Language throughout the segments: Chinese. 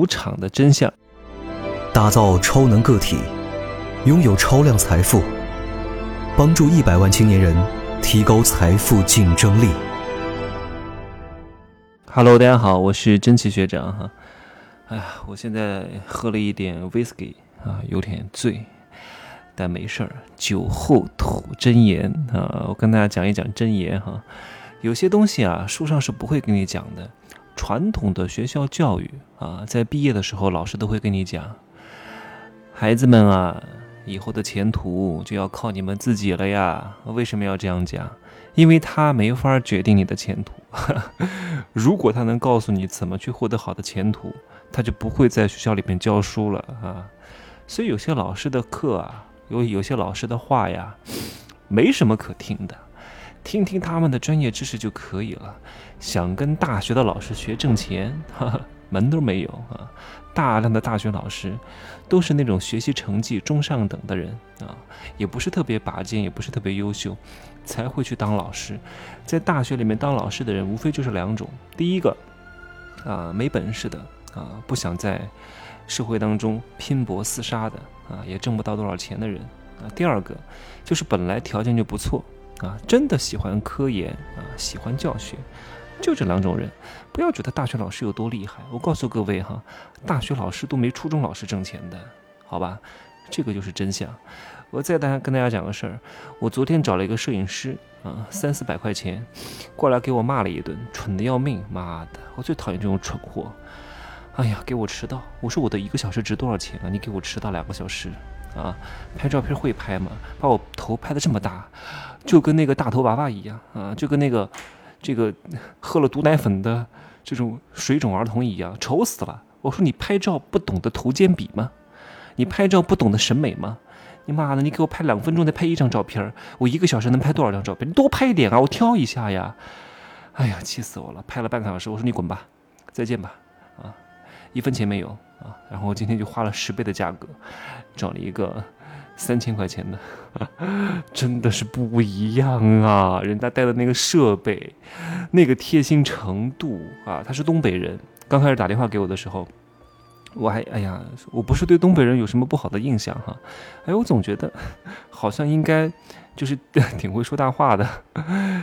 赌场的真相，打造超能个体，拥有超量财富，帮助一百万青年人提高财富竞争力。Hello，大家好，我是真奇学长哈。哎呀，我现在喝了一点 whisky 啊，有点醉，但没事儿。酒后吐真言啊，我跟大家讲一讲真言哈。有些东西啊，书上是不会跟你讲的。传统的学校教育啊，在毕业的时候，老师都会跟你讲，孩子们啊，以后的前途就要靠你们自己了呀。为什么要这样讲？因为他没法决定你的前途。如果他能告诉你怎么去获得好的前途，他就不会在学校里面教书了啊。所以有些老师的课啊，有有些老师的话呀，没什么可听的。听听他们的专业知识就可以了。想跟大学的老师学挣钱，哈哈，门都没有啊！大量的大学老师都是那种学习成绩中上等的人啊，也不是特别拔尖，也不是特别优秀，才会去当老师。在大学里面当老师的人，无非就是两种：第一个，啊，没本事的啊，不想在社会当中拼搏厮杀的啊，也挣不到多少钱的人啊；第二个，就是本来条件就不错。啊，真的喜欢科研啊，喜欢教学，就这两种人。不要觉得大学老师有多厉害，我告诉各位哈，大学老师都没初中老师挣钱的，好吧？这个就是真相。我再大家跟大家讲个事儿，我昨天找了一个摄影师啊，三四百块钱，过来给我骂了一顿，蠢的要命，妈的，我最讨厌这种蠢货。哎呀，给我迟到，我说我的一个小时值多少钱啊？你给我迟到两个小时。啊，拍照片会拍吗？把我头拍的这么大，就跟那个大头娃娃一样啊，就跟那个这个喝了毒奶粉的这种水肿儿童一样，丑死了！我说你拍照不懂得头肩比吗？你拍照不懂得审美吗？你妈的，你给我拍两分钟再拍一张照片，我一个小时能拍多少张照片？你多拍一点啊，我挑一下呀！哎呀，气死我了！拍了半个小时，我说你滚吧，再见吧，啊，一分钱没有。啊，然后我今天就花了十倍的价格，找了一个三千块钱的，真的是不一样啊！人家带的那个设备，那个贴心程度啊，他是东北人，刚开始打电话给我的时候。我还哎呀，我不是对东北人有什么不好的印象哈，哎，我总觉得 好像应该就是 挺会说大话的，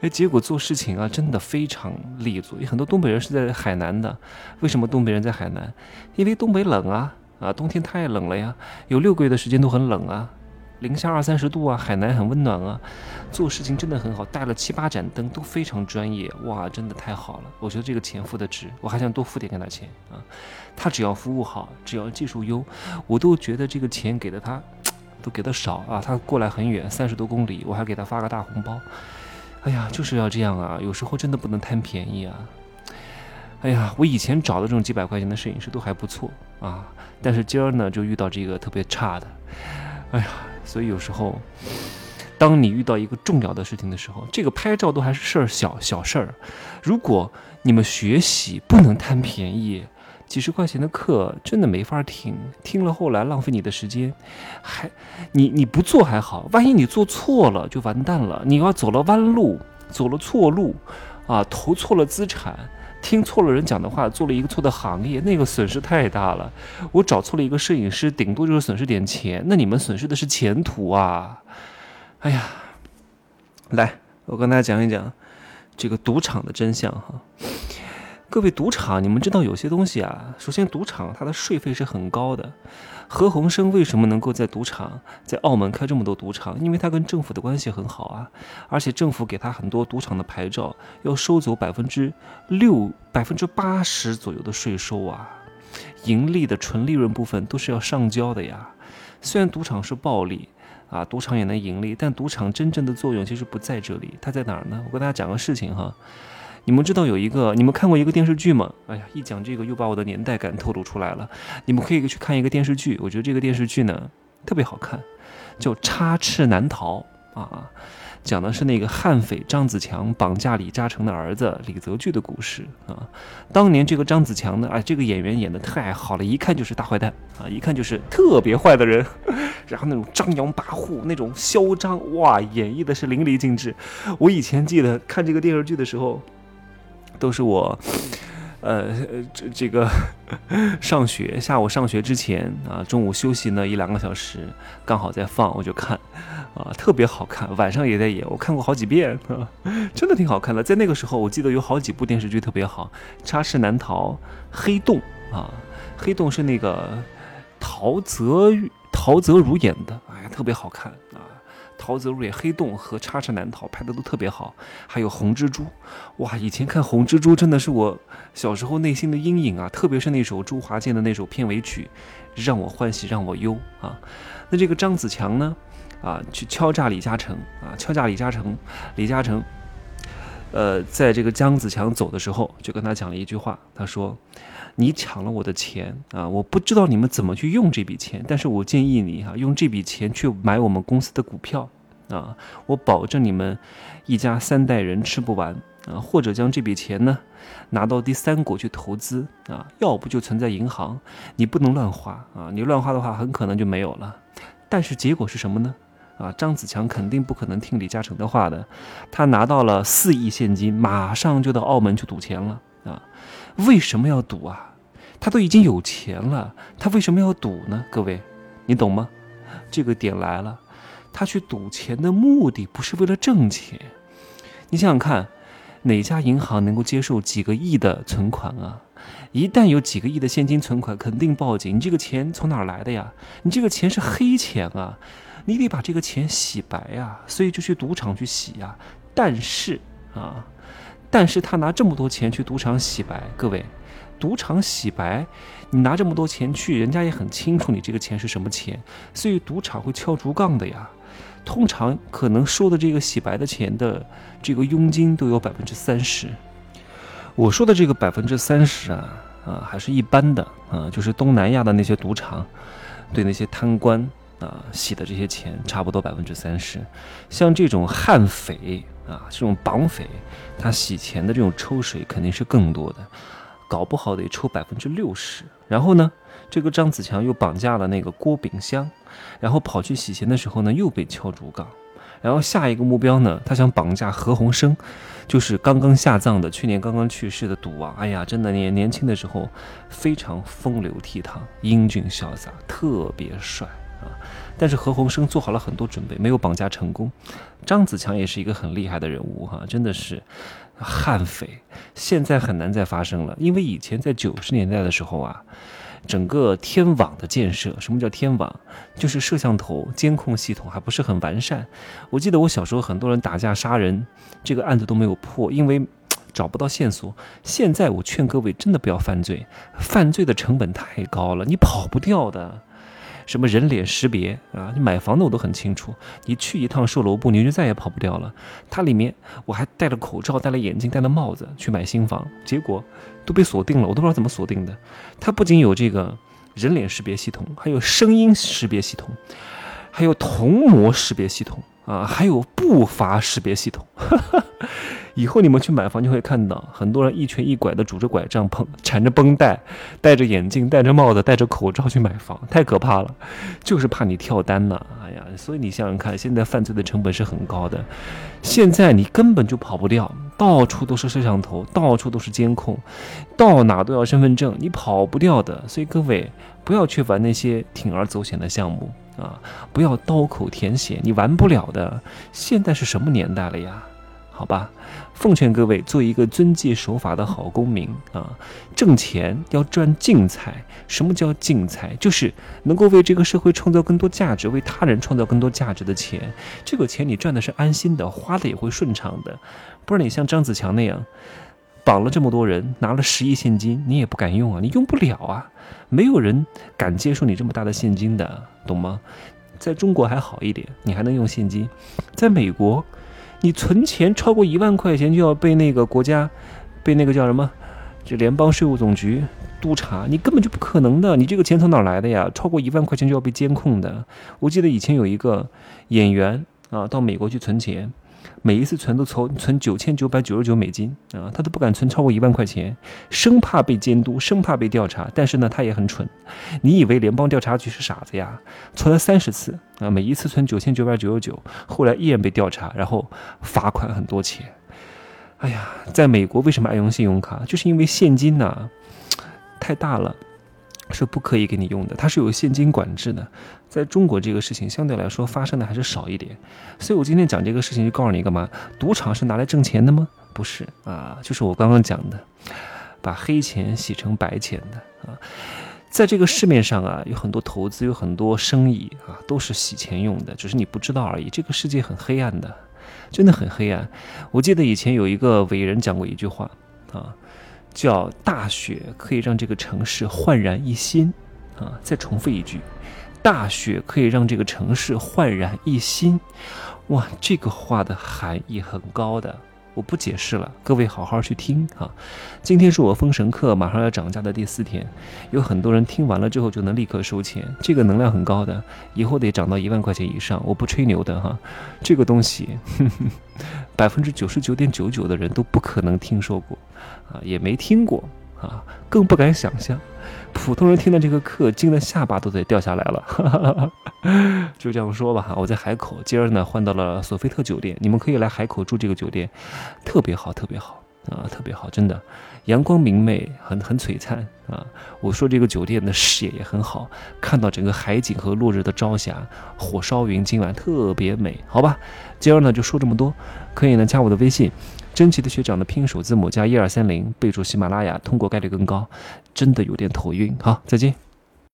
哎，结果做事情啊真的非常利索。有很多东北人是在海南的，为什么东北人在海南？因为东北冷啊，啊，冬天太冷了呀，有六个月的时间都很冷啊。零下二三十度啊，海南很温暖啊，做事情真的很好，带了七八盏灯都非常专业，哇，真的太好了！我觉得这个钱付的值，我还想多付点给他钱啊。他只要服务好，只要技术优，我都觉得这个钱给的他 都给的少啊。他过来很远，三十多公里，我还给他发个大红包。哎呀，就是要这样啊，有时候真的不能贪便宜啊。哎呀，我以前找的这种几百块钱的摄影师都还不错啊，但是今儿呢就遇到这个特别差的，哎呀。所以有时候，当你遇到一个重要的事情的时候，这个拍照都还是事儿小小事儿。如果你们学习不能贪便宜，几十块钱的课真的没法听，听了后来浪费你的时间。还你你不做还好，万一你做错了就完蛋了。你要走了弯路，走了错路，啊，投错了资产。听错了人讲的话，做了一个错的行业，那个损失太大了。我找错了一个摄影师，顶多就是损失点钱，那你们损失的是前途啊！哎呀，来，我跟大家讲一讲这个赌场的真相哈。各位赌场，你们知道有些东西啊，首先赌场它的税费是很高的。何鸿燊为什么能够在赌场在澳门开这么多赌场？因为他跟政府的关系很好啊，而且政府给他很多赌场的牌照，要收走百分之六、百分之八十左右的税收啊，盈利的纯利润部分都是要上交的呀。虽然赌场是暴利啊，赌场也能盈利，但赌场真正的作用其实不在这里，它在哪儿呢？我跟大家讲个事情哈。你们知道有一个，你们看过一个电视剧吗？哎呀，一讲这个又把我的年代感透露出来了。你们可以去看一个电视剧，我觉得这个电视剧呢特别好看，叫《插翅难逃》啊，讲的是那个悍匪张子强绑架李嘉诚的儿子李泽钜的故事啊。当年这个张子强呢，哎，这个演员演的太好了，一看就是大坏蛋啊，一看就是特别坏的人，然后那种张扬跋扈，那种嚣张，哇，演绎的是淋漓尽致。我以前记得看这个电视剧的时候。都是我，呃，这这个 上学，下午上学之前啊，中午休息呢一两个小时，刚好在放，我就看，啊，特别好看。晚上也在演，我看过好几遍，真的挺好看的。在那个时候，我记得有好几部电视剧特别好，《插翅难逃》《黑洞》啊，《黑洞》是那个陶泽陶泽如演的，哎呀，特别好看啊。陶泽如演《黑洞》和《插翅难逃》拍的都特别好，还有《红蜘蛛》，哇！以前看《红蜘蛛》真的是我小时候内心的阴影啊，特别是那首周华健的那首片尾曲，让我欢喜让我忧啊。那这个张子强呢，啊，去敲诈李嘉诚啊，敲诈李嘉诚，李嘉诚，呃，在这个张子强走的时候，就跟他讲了一句话，他说。你抢了我的钱啊！我不知道你们怎么去用这笔钱，但是我建议你哈，用这笔钱去买我们公司的股票啊！我保证你们一家三代人吃不完啊！或者将这笔钱呢拿到第三国去投资啊！要不就存在银行，你不能乱花啊！你乱花的话，很可能就没有了。但是结果是什么呢？啊，张子强肯定不可能听李嘉诚的话的，他拿到了四亿现金，马上就到澳门去赌钱了啊！为什么要赌啊？他都已经有钱了，他为什么要赌呢？各位，你懂吗？这个点来了，他去赌钱的目的不是为了挣钱。你想想看，哪家银行能够接受几个亿的存款啊？一旦有几个亿的现金存款，肯定报警。你这个钱从哪儿来的呀？你这个钱是黑钱啊！你得把这个钱洗白呀，所以就去赌场去洗呀。但是啊，但是他拿这么多钱去赌场洗白，各位。赌场洗白，你拿这么多钱去，人家也很清楚你这个钱是什么钱，所以赌场会敲竹杠的呀。通常可能收的这个洗白的钱的这个佣金都有百分之三十。我说的这个百分之三十啊啊还是一般的啊，就是东南亚的那些赌场对那些贪官啊洗的这些钱差不多百分之三十。像这种悍匪啊，这种绑匪，他洗钱的这种抽水肯定是更多的。搞不好得抽百分之六十，然后呢，这个张子强又绑架了那个郭炳湘，然后跑去洗钱的时候呢，又被敲竹杠，然后下一个目标呢，他想绑架何鸿生，就是刚刚下葬的、去年刚刚去世的赌王。哎呀，真的年年轻的时候非常风流倜傥、英俊潇洒，特别帅啊！但是何鸿燊做好了很多准备，没有绑架成功。张子强也是一个很厉害的人物哈，真的是。悍匪现在很难再发生了，因为以前在九十年代的时候啊，整个天网的建设，什么叫天网？就是摄像头监控系统还不是很完善。我记得我小时候很多人打架杀人，这个案子都没有破，因为找不到线索。现在我劝各位真的不要犯罪，犯罪的成本太高了，你跑不掉的。什么人脸识别啊？你买房的我都很清楚。你去一趟售楼部，你就再也跑不掉了。它里面我还戴了口罩、戴了眼镜、戴了帽子去买新房，结果都被锁定了，我都不知道怎么锁定的。它不仅有这个人脸识别系统，还有声音识别系统，还有虹膜识别系统啊，还有步伐识别系统。以后你们去买房就会看到很多人一瘸一拐的拄着拐杖、捧缠着绷带、戴着眼镜、戴着帽子、戴着口罩去买房，太可怕了，就是怕你跳单呢。哎呀，所以你想想看，现在犯罪的成本是很高的，现在你根本就跑不掉，到处都是摄像头，到处都是监控，到哪都要身份证，你跑不掉的。所以各位不要去玩那些铤而走险的项目啊，不要刀口舔血，你玩不了的。现在是什么年代了呀？好吧，奉劝各位做一个遵纪守法的好公民啊！挣钱要赚净财。什么叫净财？就是能够为这个社会创造更多价值，为他人创造更多价值的钱。这个钱你赚的是安心的，花的也会顺畅的。不然你像张子强那样，绑了这么多人，拿了十亿现金，你也不敢用啊，你用不了啊，没有人敢接受你这么大的现金的，懂吗？在中国还好一点，你还能用现金，在美国。你存钱超过一万块钱就要被那个国家，被那个叫什么，这联邦税务总局督查，你根本就不可能的。你这个钱从哪来的呀？超过一万块钱就要被监控的。我记得以前有一个演员啊，到美国去存钱。每一次存都存存九千九百九十九美金啊，他都不敢存超过一万块钱，生怕被监督，生怕被调查。但是呢，他也很蠢。你以为联邦调查局是傻子呀？存了三十次啊，每一次存九千九百九十九，后来依然被调查，然后罚款很多钱。哎呀，在美国为什么爱用信用卡？就是因为现金呐太大了，是不可以给你用的，它是有现金管制的。在中国这个事情相对来说发生的还是少一点，所以我今天讲这个事情就告诉你干嘛？赌场是拿来挣钱的吗？不是啊，就是我刚刚讲的，把黑钱洗成白钱的啊。在这个市面上啊，有很多投资，有很多生意啊，都是洗钱用的，只是你不知道而已。这个世界很黑暗的，真的很黑暗。我记得以前有一个伟人讲过一句话啊，叫“大雪可以让这个城市焕然一新”。啊，再重复一句，“大雪可以让这个城市焕然一新”。哇，这个话的含义很高的。我不解释了，各位好好去听哈。今天是我封神课马上要涨价的第四天，有很多人听完了之后就能立刻收钱，这个能量很高的，以后得涨到一万块钱以上。我不吹牛的哈，这个东西 百分之九十九点九九的人都不可能听说过啊，也没听过啊，更不敢想象。普通人听了这个课，惊得下巴都得掉下来了。就这样说吧哈，我在海口，今儿呢换到了索菲特酒店，你们可以来海口住这个酒店，特别好，特别好啊，特别好，真的，阳光明媚，很很璀璨啊。我说这个酒店的视野也很好，看到整个海景和落日的朝霞，火烧云，今晚特别美，好吧？今儿呢就说这么多，可以呢加我的微信。真奇的学长的拼音首字母加一二三零，备注喜马拉雅，通过概率更高。真的有点头晕，好，再见。